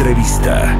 Entrevista.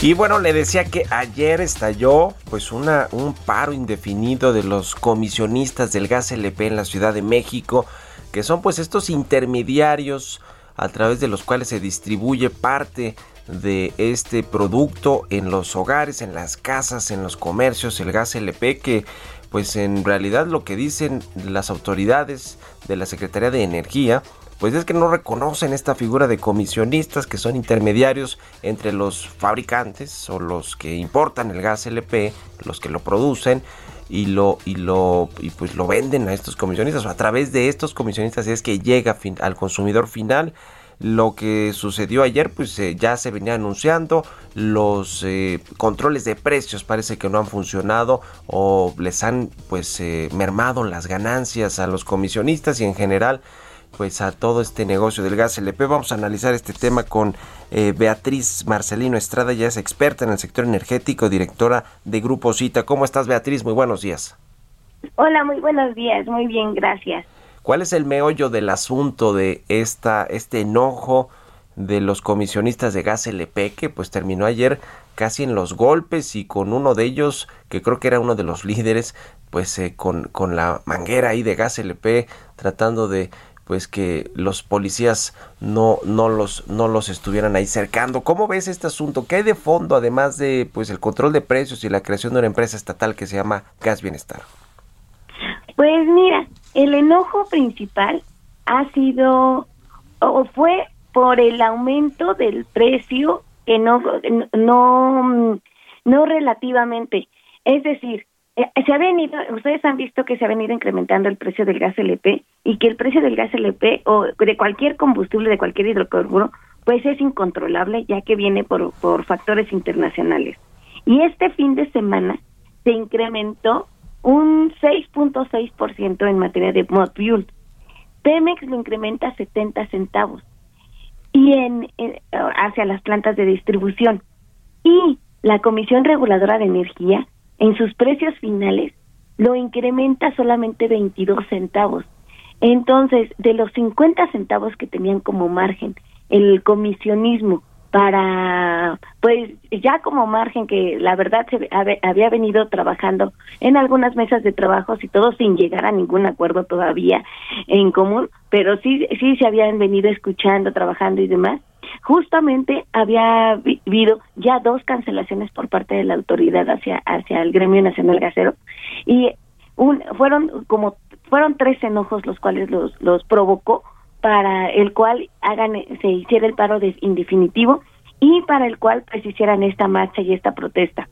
Y bueno, le decía que ayer estalló pues un paro indefinido de los comisionistas del gas LP en la Ciudad de México, que son pues estos intermediarios a través de los cuales se distribuye parte de este producto en los hogares, en las casas, en los comercios, el gas LP que pues en realidad lo que dicen las autoridades de la Secretaría de Energía pues es que no reconocen esta figura de comisionistas que son intermediarios entre los fabricantes o los que importan el gas LP, los que lo producen y lo y lo y pues lo venden a estos comisionistas. O a través de estos comisionistas es que llega al consumidor final lo que sucedió ayer pues eh, ya se venía anunciando los eh, controles de precios parece que no han funcionado o les han pues eh, mermado las ganancias a los comisionistas y en general pues a todo este negocio del gas LP. Vamos a analizar este tema con eh, Beatriz Marcelino Estrada, ya es experta en el sector energético, directora de Grupo Cita. ¿Cómo estás Beatriz? Muy buenos días. Hola, muy buenos días, muy bien, gracias. ¿Cuál es el meollo del asunto de esta, este enojo de los comisionistas de gas LP que pues terminó ayer casi en los golpes y con uno de ellos que creo que era uno de los líderes pues eh, con, con la manguera ahí de gas LP tratando de pues que los policías no, no, los, no los estuvieran ahí cercando. ¿Cómo ves este asunto? ¿Qué hay de fondo además de pues el control de precios y la creación de una empresa estatal que se llama Gas Bienestar? Pues mira, el enojo principal ha sido o fue por el aumento del precio que no no no relativamente, es decir, eh, se ha venido, ustedes han visto que se ha venido incrementando el precio del gas LP y que el precio del gas LP o de cualquier combustible, de cualquier hidrocarburo, pues es incontrolable ya que viene por, por factores internacionales. Y este fin de semana se incrementó un 6.6% en materia de mod fuel. Pemex lo incrementa 70 centavos y en, en hacia las plantas de distribución. Y la Comisión Reguladora de Energía en sus precios finales lo incrementa solamente 22 centavos. Entonces, de los 50 centavos que tenían como margen el comisionismo para, pues ya como margen que la verdad se había venido trabajando en algunas mesas de trabajo y todo sin llegar a ningún acuerdo todavía en común, pero sí, sí se habían venido escuchando, trabajando y demás. Justamente había habido ya dos cancelaciones por parte de la autoridad hacia hacia el gremio nacional gasero y un, fueron como fueron tres enojos los cuales los los provocó para el cual hagan se hiciera el paro de indefinitivo y para el cual pues hicieran esta marcha y esta protesta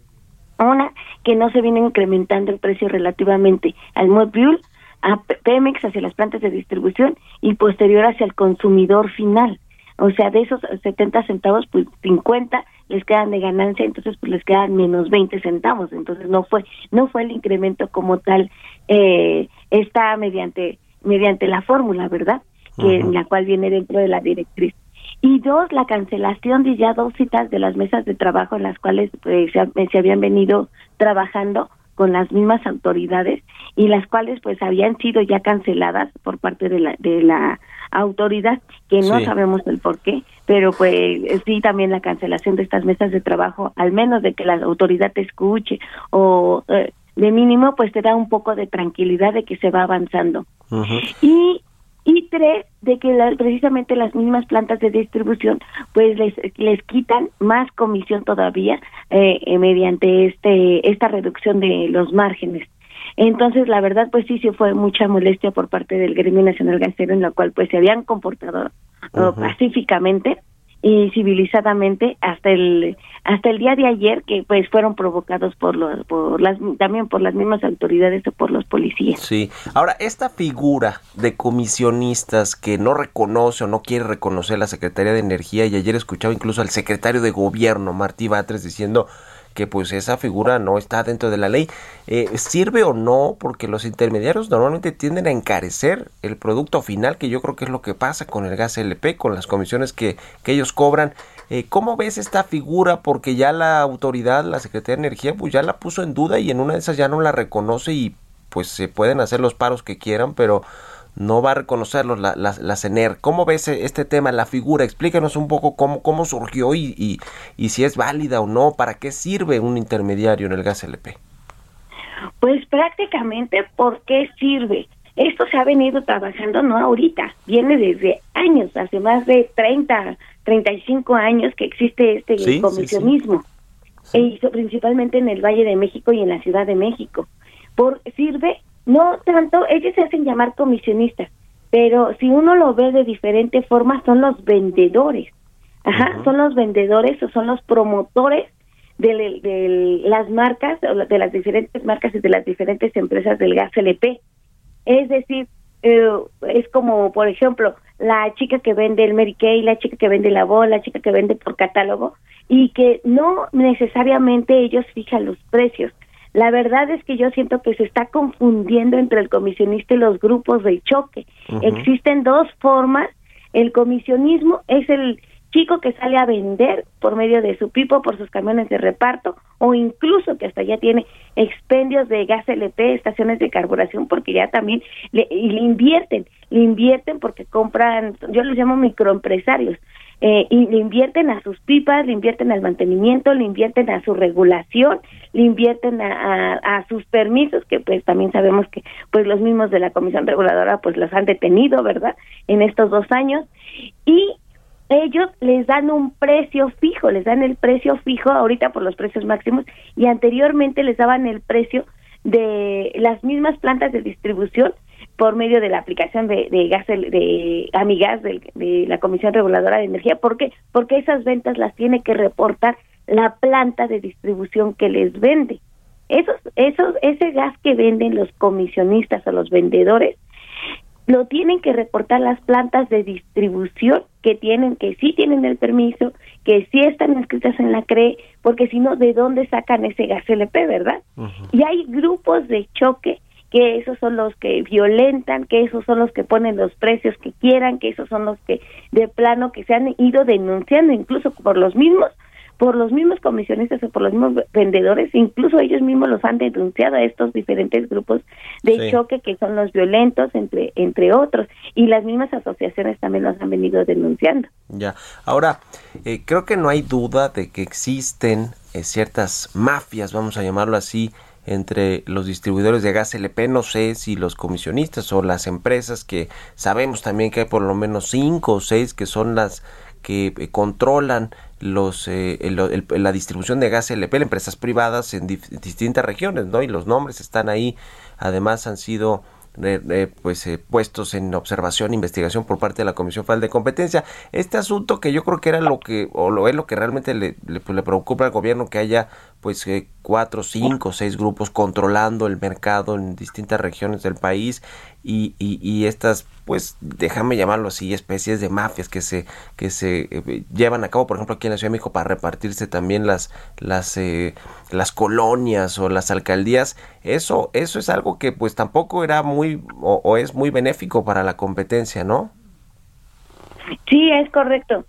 una que no se viene incrementando el precio relativamente al module a Pemex hacia las plantas de distribución y posterior hacia el consumidor final o sea, de esos 70 centavos, pues 50 les quedan de ganancia, entonces pues les quedan menos 20 centavos. Entonces no fue no fue el incremento como tal eh, está mediante mediante la fórmula, ¿verdad? Que en la cual viene dentro de la directriz. Y dos, la cancelación de ya dos citas de las mesas de trabajo en las cuales pues, se, se habían venido trabajando con las mismas autoridades y las cuales pues habían sido ya canceladas por parte de la de la autoridad que no sabemos el por qué pero pues sí también la cancelación de estas mesas de trabajo al menos de que la autoridad te escuche o eh, de mínimo pues te da un poco de tranquilidad de que se va avanzando. Y y tres de que precisamente las mismas plantas de distribución pues les les quitan más comisión todavía eh, eh, mediante este esta reducción de los márgenes. Entonces la verdad pues sí sí fue mucha molestia por parte del gremio nacional gasero en la cual pues se habían comportado pacíficamente y civilizadamente hasta el hasta el día de ayer que pues fueron provocados por los por las también por las mismas autoridades o por los policías. Sí. Ahora esta figura de comisionistas que no reconoce o no quiere reconocer la Secretaría de Energía y ayer escuchaba incluso al secretario de Gobierno Martí Batres diciendo que pues esa figura no está dentro de la ley. Eh, ¿Sirve o no? Porque los intermediarios normalmente tienden a encarecer el producto final, que yo creo que es lo que pasa con el gas LP, con las comisiones que, que ellos cobran. Eh, ¿Cómo ves esta figura? Porque ya la autoridad, la Secretaría de Energía, pues ya la puso en duda y en una de esas ya no la reconoce y pues se pueden hacer los paros que quieran, pero no va a reconocerlos la, la, la, CENER. ¿Cómo ves este tema, la figura? Explícanos un poco cómo, cómo surgió y, y, y, si es válida o no, para qué sirve un intermediario en el gas LP. Pues prácticamente, ¿por qué sirve? Esto se ha venido trabajando no ahorita, viene desde años, hace más de 30, 35 años que existe este sí, comisionismo, sí, sí. E hizo principalmente en el Valle de México y en la Ciudad de México. Por, sirve no tanto, ellos se hacen llamar comisionistas, pero si uno lo ve de diferente forma, son los vendedores. Ajá, uh -huh. son los vendedores o son los promotores de, de, las marcas, de las diferentes marcas y de las diferentes empresas del gas LP. Es decir, eh, es como, por ejemplo, la chica que vende el Mary Kay, la chica que vende la bola, la chica que vende por catálogo, y que no necesariamente ellos fijan los precios, la verdad es que yo siento que se está confundiendo entre el comisionista y los grupos de choque. Uh -huh. Existen dos formas. El comisionismo es el chico que sale a vender por medio de su pipo, por sus camiones de reparto, o incluso que hasta ya tiene expendios de gas LP, estaciones de carburación, porque ya también le, y le invierten, le invierten porque compran, yo los llamo microempresarios, eh, y le invierten a sus pipas, le invierten al mantenimiento, le invierten a su regulación, le invierten a, a, a, sus permisos, que pues también sabemos que pues los mismos de la Comisión Reguladora pues los han detenido, ¿verdad? En estos dos años. Y ellos les dan un precio fijo, les dan el precio fijo ahorita por los precios máximos y anteriormente les daban el precio de las mismas plantas de distribución por medio de la aplicación de, de gas de Amigas de, de, la Comisión Reguladora de Energía. ¿Por qué? Porque esas ventas las tiene que reportar la planta de distribución que les vende. Esos, esos, ese gas que venden los comisionistas o los vendedores lo tienen que reportar las plantas de distribución que tienen, que sí tienen el permiso, que sí están inscritas en la CRE, porque si no, ¿de dónde sacan ese gas LP, verdad? Uh -huh. Y hay grupos de choque que esos son los que violentan, que esos son los que ponen los precios que quieran, que esos son los que de plano que se han ido denunciando incluso por los mismos por los mismos comisionistas o por los mismos vendedores, incluso ellos mismos los han denunciado a estos diferentes grupos de sí. choque que son los violentos, entre, entre otros, y las mismas asociaciones también los han venido denunciando. Ya, ahora, eh, creo que no hay duda de que existen eh, ciertas mafias, vamos a llamarlo así, entre los distribuidores de gas LP, no sé si los comisionistas o las empresas que sabemos también que hay por lo menos cinco o seis que son las que eh, controlan los eh, el, la distribución de gas LP, empresas privadas en distintas regiones, ¿no? Y los nombres están ahí, además han sido eh, pues eh, puestos en observación e investigación por parte de la Comisión Federal de Competencia. Este asunto que yo creo que era lo que, o lo es lo que realmente le, le, pues, le preocupa al gobierno, que haya pues eh, cuatro, cinco, seis grupos controlando el mercado en distintas regiones del país y, y, y estas pues déjame llamarlo así especies de mafias que se que se eh, llevan a cabo por ejemplo aquí en la Ciudad de México para repartirse también las las eh, las colonias o las alcaldías eso eso es algo que pues tampoco era muy o, es muy benéfico para la competencia no sí es correcto.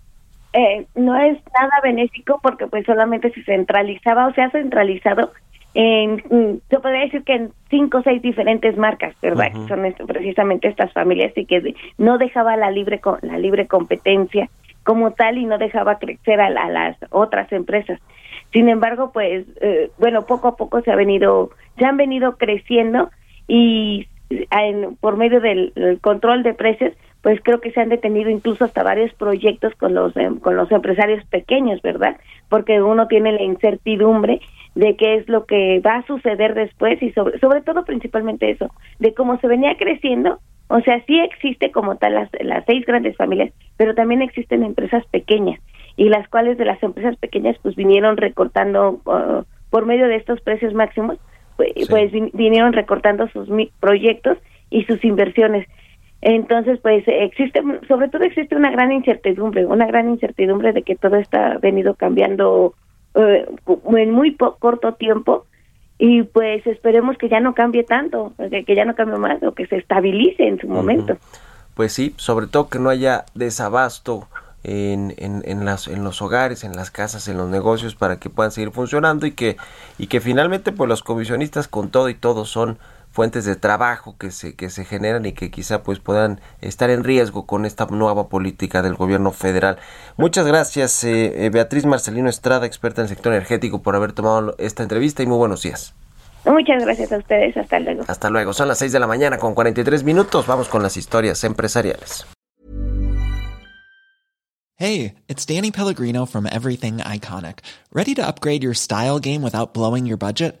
Eh, no es nada benéfico porque pues solamente se centralizaba o se ha centralizado en, se podría decir que en cinco o seis diferentes marcas, ¿verdad? Uh -huh. Son esto, precisamente estas familias y que no dejaba la libre la libre competencia como tal y no dejaba crecer a, la, a las otras empresas. Sin embargo, pues eh, bueno, poco a poco se ha venido se han venido creciendo y en, por medio del, control de precios pues creo que se han detenido incluso hasta varios proyectos con los eh, con los empresarios pequeños, ¿verdad? Porque uno tiene la incertidumbre de qué es lo que va a suceder después y sobre sobre todo principalmente eso, de cómo se venía creciendo, o sea, sí existe como tal las las seis grandes familias, pero también existen empresas pequeñas y las cuales de las empresas pequeñas pues vinieron recortando uh, por medio de estos precios máximos, pues, pues vinieron recortando sus proyectos y sus inversiones. Entonces, pues existe, sobre todo existe una gran incertidumbre, una gran incertidumbre de que todo está venido cambiando eh, en muy corto tiempo y pues esperemos que ya no cambie tanto, que, ya no cambie más o que se estabilice en su momento. Pues sí, sobre todo que no haya desabasto en, en, en, las, en los hogares, en las casas, en los negocios para que puedan seguir funcionando y que, y que finalmente pues los comisionistas con todo y todo son fuentes de trabajo que se, que se generan y que quizá pues puedan estar en riesgo con esta nueva política del gobierno federal. Muchas gracias eh, eh, Beatriz Marcelino Estrada, experta en el sector energético, por haber tomado esta entrevista y muy buenos días. Muchas gracias a ustedes, hasta luego. Hasta luego, son las 6 de la mañana con 43 minutos, vamos con las historias empresariales. Hey, it's Danny Pellegrino from Everything Iconic. ¿Ready to upgrade your style game without blowing your budget?